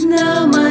Now my